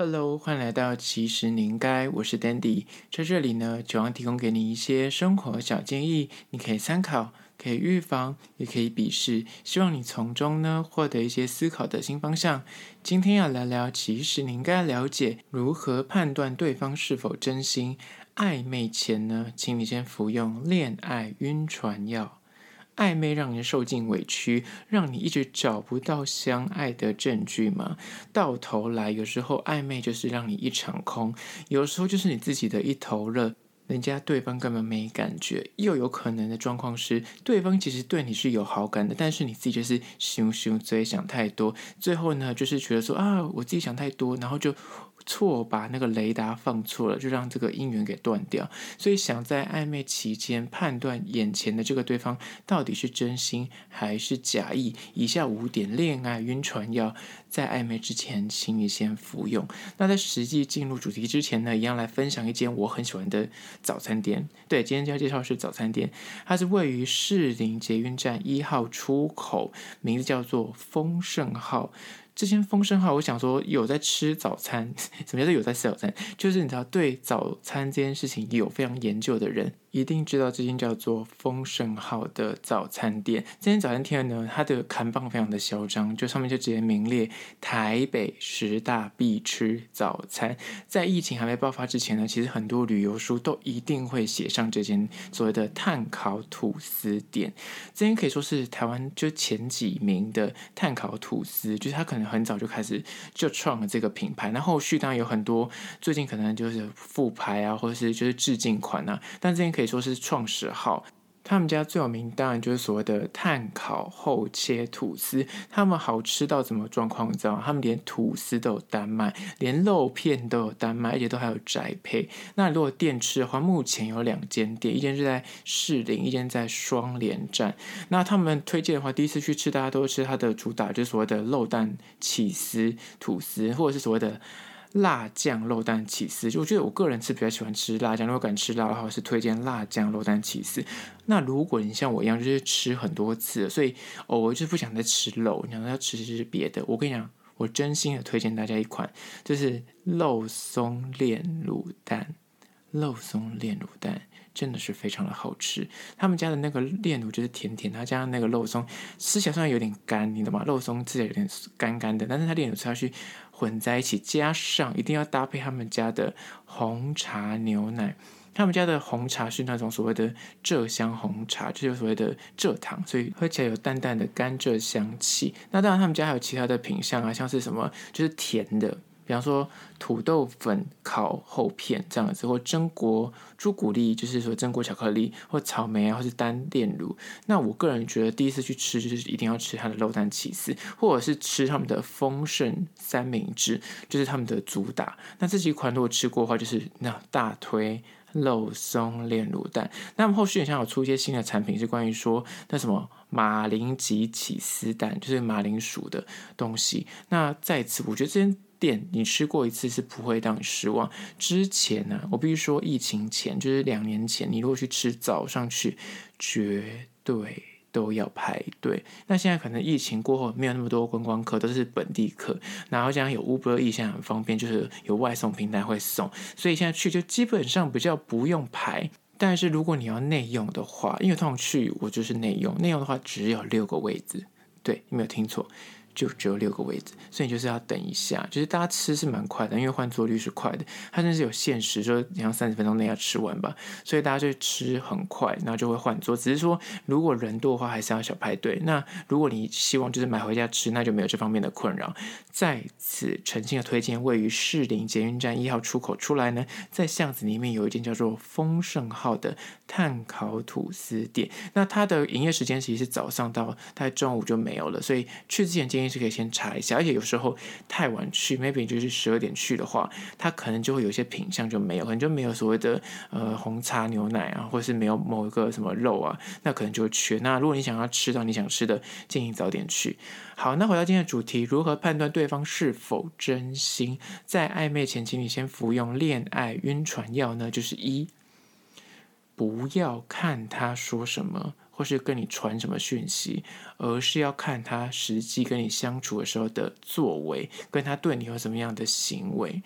Hello，欢迎来到其实你应该，我是 Dandy，在这里呢，希望提供给你一些生活小建议，你可以参考，可以预防，也可以鄙视，希望你从中呢获得一些思考的新方向。今天要聊聊，其实你应该了解如何判断对方是否真心。暧昧前呢，请你先服用恋爱晕船药。暧昧让人受尽委屈，让你一直找不到相爱的证据吗？到头来，有时候暧昧就是让你一场空，有时候就是你自己的一头热，人家对方根本没感觉。又有可能的状况是，对方其实对你是有好感的，但是你自己就是想想嘴想太多，最后呢，就是觉得说啊，我自己想太多，然后就。错把那个雷达放错了，就让这个姻缘给断掉。所以想在暧昧期间判断眼前的这个对方到底是真心还是假意，以下五点恋爱晕船药，在暧昧之前，请你先服用。那在实际进入主题之前呢，一样来分享一间我很喜欢的早餐店。对，今天就要介绍是早餐店，它是位于士林捷运站一号出口，名字叫做丰盛号。这间丰盛号，我想说有在吃早餐，什么叫做有在吃早餐？就是你知道，对早餐这件事情有非常研究的人。一定知道这间叫做丰盛号的早餐店。这间早餐店呢，它的看板非常的嚣张，就上面就直接名列台北十大必吃早餐。在疫情还没爆发之前呢，其实很多旅游书都一定会写上这间所谓的碳烤吐司店。这间可以说是台湾就前几名的碳烤吐司，就是它可能很早就开始就创了这个品牌。那后续当然有很多，最近可能就是复牌啊，或者是就是致敬款啊，但这间。可以说是创始号，他们家最有名当然就是所谓的碳烤厚切吐司，他们好吃到什么状况？你知道吗？他们连吐司都有单卖，连肉片都有单卖，而且都还有宅配。那如果店吃的话，目前有两间店，一间是在士林，一间在双连站。那他们推荐的话，第一次去吃，大家都吃它的主打，就是所谓的肉蛋起司吐司，或者是所谓的。辣酱肉蛋起司，就我觉得我个人是比较喜欢吃辣酱，如果敢吃辣的话，是推荐辣酱肉蛋起司。那如果你像我一样，就是吃很多次，所以哦，我就是不想再吃肉，你想要吃吃别的，我跟你讲，我真心的推荐大家一款，就是肉松炼乳蛋，肉松炼乳蛋。真的是非常的好吃，他们家的那个炼乳就是甜甜，他加上那个肉松，吃起来虽然有点干，你懂吗？肉松吃起来有点干干的，但是它炼乳吃下去混在一起，加上一定要搭配他们家的红茶牛奶，他们家的红茶是那种所谓的蔗香红茶，就是所谓的蔗糖，所以喝起来有淡淡的甘蔗香气。那当然他们家还有其他的品相啊，像是什么就是甜的。比方说土豆粉烤厚片这样子，或榛果朱古力，就是说榛果巧克力，或草莓啊，或是单炼乳。那我个人觉得第一次去吃，就是一定要吃它的肉蛋起司，或者是吃他们的丰盛三明治，就是他们的主打。那这几款如果吃过的话，就是那大推肉松炼乳蛋。那么后续好像有出一些新的产品，是关于说那什么马铃吉起司蛋，就是马铃薯的东西。那在此，我觉得这边。店你吃过一次是不会让你失望。之前呢、我必须说，疫情前就是两年前，你如果去吃早上去，绝对都要排队。那现在可能疫情过后没有那么多观光客，都是本地客。然后这样有 Uber 现在很方便，就是有外送平台会送，所以现在去就基本上比较不用排。但是如果你要内用的话，因为通常去我就是内用，内用的话只有六个位置。对，你没有听错。就只有六个位置，所以你就是要等一下。就是大家吃是蛮快的，因为换座率是快的，它甚至有限时，说你要三十分钟内要吃完吧。所以大家就吃很快，然后就会换座。只是说如果人多的话，还是要小排队。那如果你希望就是买回家吃，那就没有这方面的困扰。在此诚心的推荐，位于士林捷运站一号出口出来呢，在巷子里面有一间叫做丰盛号的炭烤吐司店。那它的营业时间其实是早上到大概中午就没有了，所以去之前建议。是可以先查一下，而且有时候太晚去，maybe 就是十二点去的话，它可能就会有些品相就没有，可能就没有所谓的呃红茶牛奶啊，或是没有某一个什么肉啊，那可能就缺。那如果你想要吃到你想吃的，建议早点去。好，那回到今天的主题，如何判断对方是否真心？在暧昧前，请你先服用恋爱晕船药呢？就是一，不要看他说什么。或是跟你传什么讯息，而是要看他实际跟你相处的时候的作为，跟他对你有什么样的行为。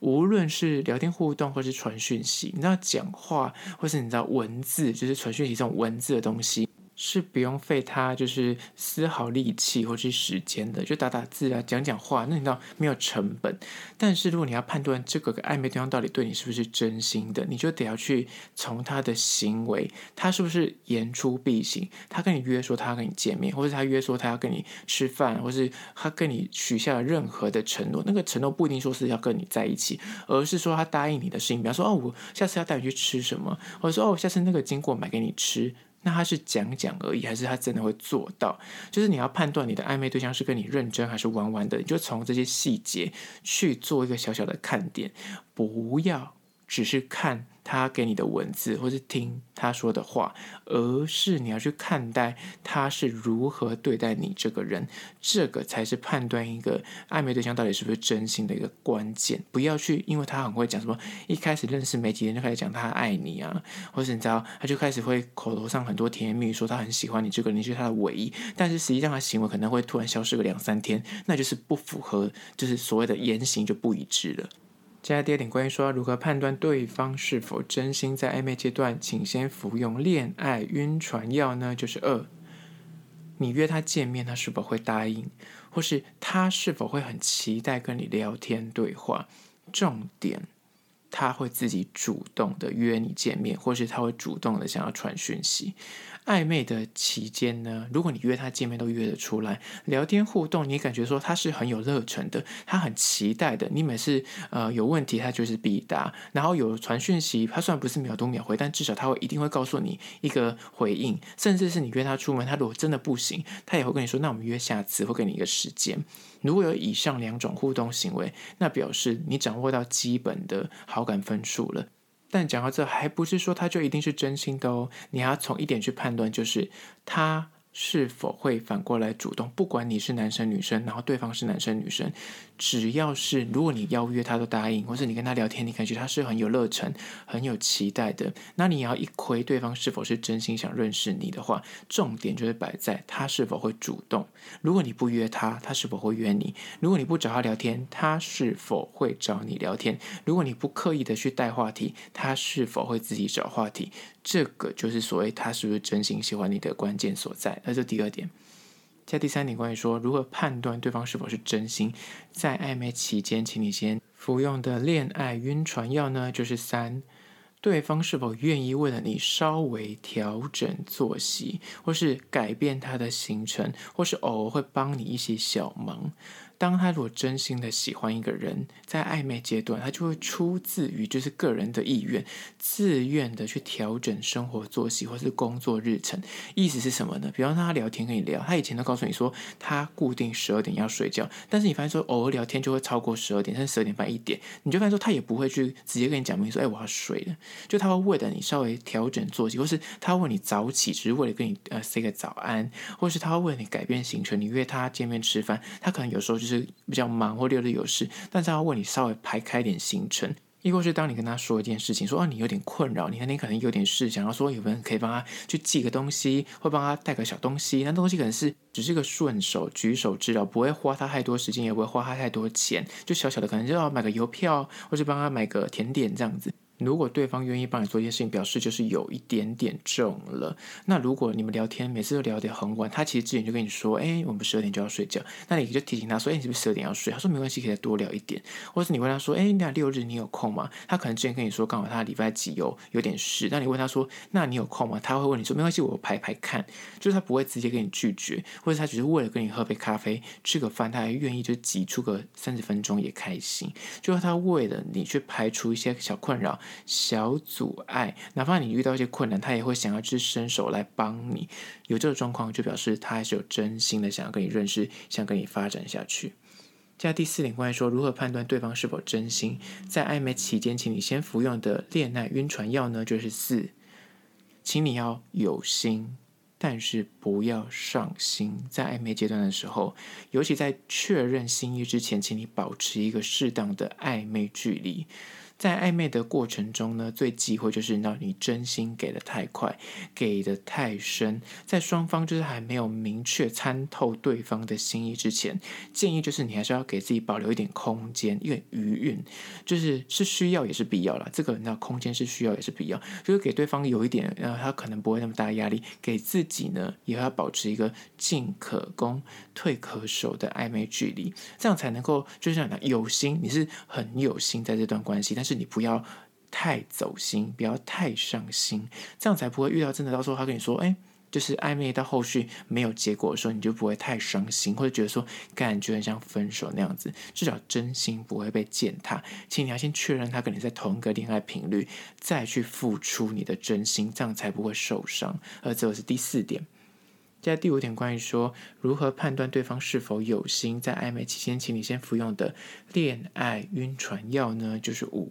无论是聊天互动，或是传讯息，你知道讲话，或是你知道文字，就是传讯息这种文字的东西。是不用费他就是丝毫力气或是时间的，就打打字啊，讲讲话，那你知道没有成本。但是如果你要判断这个暧昧对象到底对你是不是真心的，你就得要去从他的行为，他是不是言出必行，他跟你约说他要跟你见面，或是他约说他要跟你吃饭，或是他跟你许下了任何的承诺，那个承诺不一定说是要跟你在一起，而是说他答应你的事情，比方说哦，我下次要带你去吃什么，或者说哦，下次那个经过买给你吃。那他是讲讲而已，还是他真的会做到？就是你要判断你的暧昧对象是跟你认真还是玩玩的，你就从这些细节去做一个小小的看点，不要只是看。他给你的文字，或是听他说的话，而是你要去看待他是如何对待你这个人，这个才是判断一个暧昧对象到底是不是真心的一个关键。不要去，因为他很会讲什么，一开始认识没几天就开始讲他爱你啊，或是你知道，他就开始会口头上很多甜言蜜语说他很喜欢你这个人，你是他的唯一，但是实际上他行为可能会突然消失个两三天，那就是不符合，就是所谓的言行就不一致了。接下来第二点，关于说如何判断对方是否真心在暧昧阶段，请先服用恋爱晕船药呢？就是二，你约他见面，他是否会答应，或是他是否会很期待跟你聊天对话？重点。他会自己主动的约你见面，或是他会主动的想要传讯息。暧昧的期间呢，如果你约他见面都约得出来，聊天互动，你感觉说他是很有热忱的，他很期待的。你每次呃有问题，他就是必答。然后有传讯息，他虽然不是秒读秒回，但至少他会一定会告诉你一个回应。甚至是你约他出门，他如果真的不行，他也会跟你说：“那我们约下次，会给你一个时间。”如果有以上两种互动行为，那表示你掌握到基本的好感分数了。但讲到这，还不是说他就一定是真心的哦。你还要从一点去判断，就是他。是否会反过来主动？不管你是男生女生，然后对方是男生女生，只要是如果你邀约他都答应，或是你跟他聊天，你感觉他是很有热忱、很有期待的，那你要一窥对方是否是真心想认识你的话，重点就是摆在他是否会主动。如果你不约他，他是否会约你？如果你不找他聊天，他是否会找你聊天？如果你不刻意的去带话题，他是否会自己找话题？这个就是所谓他是不是真心喜欢你的关键所在。那这第二点。在第三点，关于说如何判断对方是否是真心，在暧昧期间，请你先服用的恋爱晕船药呢，就是三，对方是否愿意为了你稍微调整作息，或是改变他的行程，或是偶尔会帮你一些小忙。当他如果真心的喜欢一个人，在暧昧阶段，他就会出自于就是个人的意愿，自愿的去调整生活作息或是工作日程。意思是什么呢？比方说他聊天跟你聊，他以前都告诉你说他固定十二点要睡觉，但是你发现说偶尔聊天就会超过十二点，甚至十二点半一点，你就发现说他也不会去直接跟你讲明说，哎，我要睡了。就他会为了你稍微调整作息，或是他为你早起，只是为了跟你呃 say 个早安，或是他会为了你改变行程，你约他见面吃饭，他可能有时候就是。比较忙或六日有事，但是他要为你稍微排开一点行程，亦或是当你跟他说一件事情，说啊你有点困扰，你那天可能有点事，想要说有没有人可以帮他去寄个东西，或帮他带个小东西，那东西可能是只是个顺手举手之劳，不会花他太多时间，也不会花他太多钱，就小小的可能就要买个邮票，或是帮他买个甜点这样子。如果对方愿意帮你做一件事情，表示就是有一点点重了。那如果你们聊天每次都聊得很晚，他其实之前就跟你说，哎，我们十二点就要睡觉，那你就提醒他说，哎，你是不是十二点要睡？他说没关系，可以再多聊一点。或者是你问他说，哎，那六日你有空吗？他可能之前跟你说刚好他礼拜几有有点事，那你问他说，那你有空吗？他会问你说，没关系，我排排看。就是他不会直接跟你拒绝，或者他只是为了跟你喝杯咖啡、吃个饭，他还愿意就挤出个三十分钟也开心。就是他为了你去排除一些小困扰、小。阻碍，哪怕你遇到一些困难，他也会想要去伸手来帮你。有这个状况，就表示他还是有真心的想要跟你认识，想跟你发展下去。接下来第四点，关于说如何判断对方是否真心，在暧昧期间，请你先服用的恋爱晕船药呢，就是四，请你要有心，但是不要上心。在暧昧阶段的时候，尤其在确认心意之前，请你保持一个适当的暧昧距离。在暧昧的过程中呢，最忌讳就是那你真心给的太快，给的太深，在双方就是还没有明确参透对方的心意之前，建议就是你还是要给自己保留一点空间，因为余韵。就是是需要也是必要啦。这个那空间是需要也是必要，就是给对方有一点，呃，他可能不会那么大压力，给自己呢也要保持一个进可攻退可守的暧昧距离，这样才能够就是讲有心，你是很有心在这段关系，但是你不要太走心，不要太上心，这样才不会遇到真的到时候他跟你说，哎。就是暧昧到后续没有结果的时候，你就不会太伤心，或者觉得说感觉很像分手那样子。至少真心不会被践踏。请你要先确认他跟你在同一个恋爱频率，再去付出你的真心，这样才不会受伤。而这是第四点。接下第五点，关于说如何判断对方是否有心，在暧昧期间，请你先服用的恋爱晕船药呢，就是五。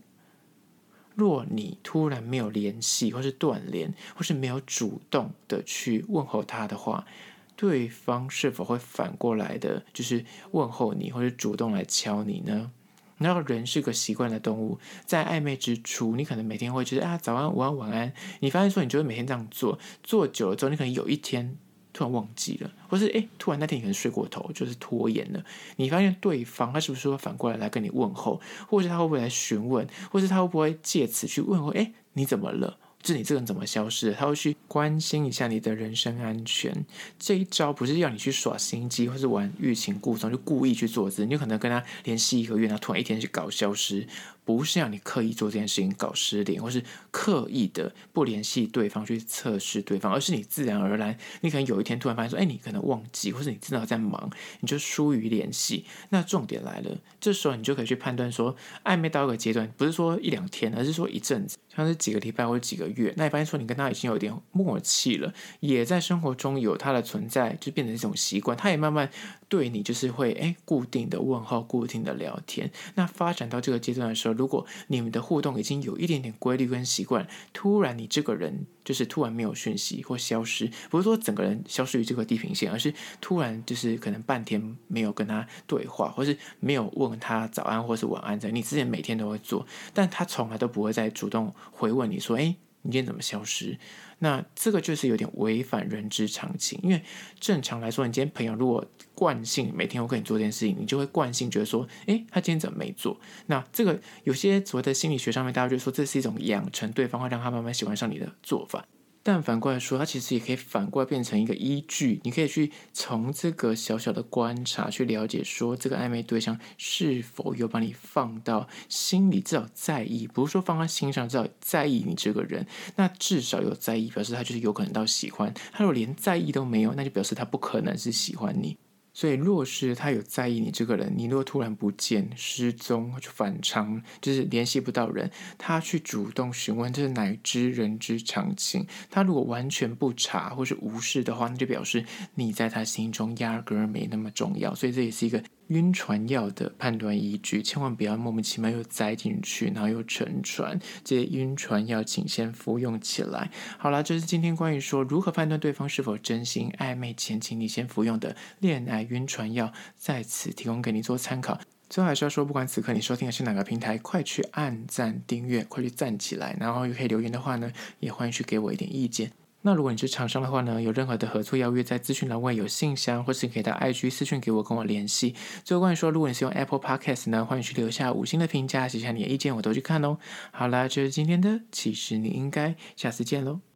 若你突然没有联系，或是断联，或是没有主动的去问候他的话，对方是否会反过来的，就是问候你，或者主动来敲你呢？然后人是个习惯的动物，在暧昧之初，你可能每天会觉得啊，早安、午安、晚安。你发现说，你就会每天这样做，做久了之后，你可能有一天。突然忘记了，或是诶，突然那天你可能睡过头，就是拖延了。你发现对方他是不是会反过来来跟你问候，或是他会不会来询问，或是他会不会借此去问候？诶，你怎么了？就你这个人怎么消失了？他会去关心一下你的人身安全。这一招不是要你去耍心机，或是玩欲擒故纵，就故意去做事。你就可能跟他联系一个月，然后突然一天去搞消失。不是要你刻意做这件事情搞失联，或是刻意的不联系对方去测试对方，而是你自然而然，你可能有一天突然发现说，哎，你可能忘记，或是你真的在忙，你就疏于联系。那重点来了，这时候你就可以去判断说，暧昧到一个阶段，不是说一两天，而是说一阵子，像是几个礼拜或者几个月。那你发现说，你跟他已经有点默契了，也在生活中有他的存在，就变成一种习惯，他也慢慢。对你就是会诶固定的问候，固定的聊天。那发展到这个阶段的时候，如果你们的互动已经有一点点规律跟习惯，突然你这个人就是突然没有讯息或消失，不是说整个人消失于这个地平线，而是突然就是可能半天没有跟他对话，或是没有问他早安或是晚安。在你之前每天都会做，但他从来都不会再主动回问你说，诶，你今天怎么消失？那这个就是有点违反人之常情，因为正常来说，你今天朋友如果惯性每天会跟你做这件事情，你就会惯性觉得说，诶，他今天怎么没做？那这个有些所谓的心理学上面，大家就说这是一种养成对方会让他慢慢喜欢上你的做法。但反过来说，它其实也可以反过来变成一个依据，你可以去从这个小小的观察去了解，说这个暧昧对象是否有把你放到心里，至少在意，不是说放在心上，至少在意你这个人。那至少有在意，表示他就是有可能到喜欢。他如果连在意都没有，那就表示他不可能是喜欢你。所以，若是他有在意你这个人，你若突然不见、失踪或者反常，就是联系不到人，他去主动询问，这是乃知人之常情。他如果完全不查或是无视的话，那就表示你在他心中压根儿没那么重要。所以，这也是一个。晕船药的判断依据，千万不要莫名其妙又栽进去，然后又沉船。这些晕船药，请先服用起来。好了，这是今天关于说如何判断对方是否真心暧昧前，请你先服用的恋爱晕船药，在此提供给你做参考。最后还是要说，不管此刻你收听的是哪个平台，快去按赞订阅，快去赞起来。然后又可以留言的话呢，也欢迎去给我一点意见。那如果你是厂商的话呢，有任何的合作邀约，在资讯栏位有信箱，或是可以到 IG 私讯给我，跟我联系。最后关于说，如果你是用 Apple Podcast 呢，欢迎去留下五星的评价，写下你的意见，我都去看哦。好啦，这是今天的，其实你应该下次见喽。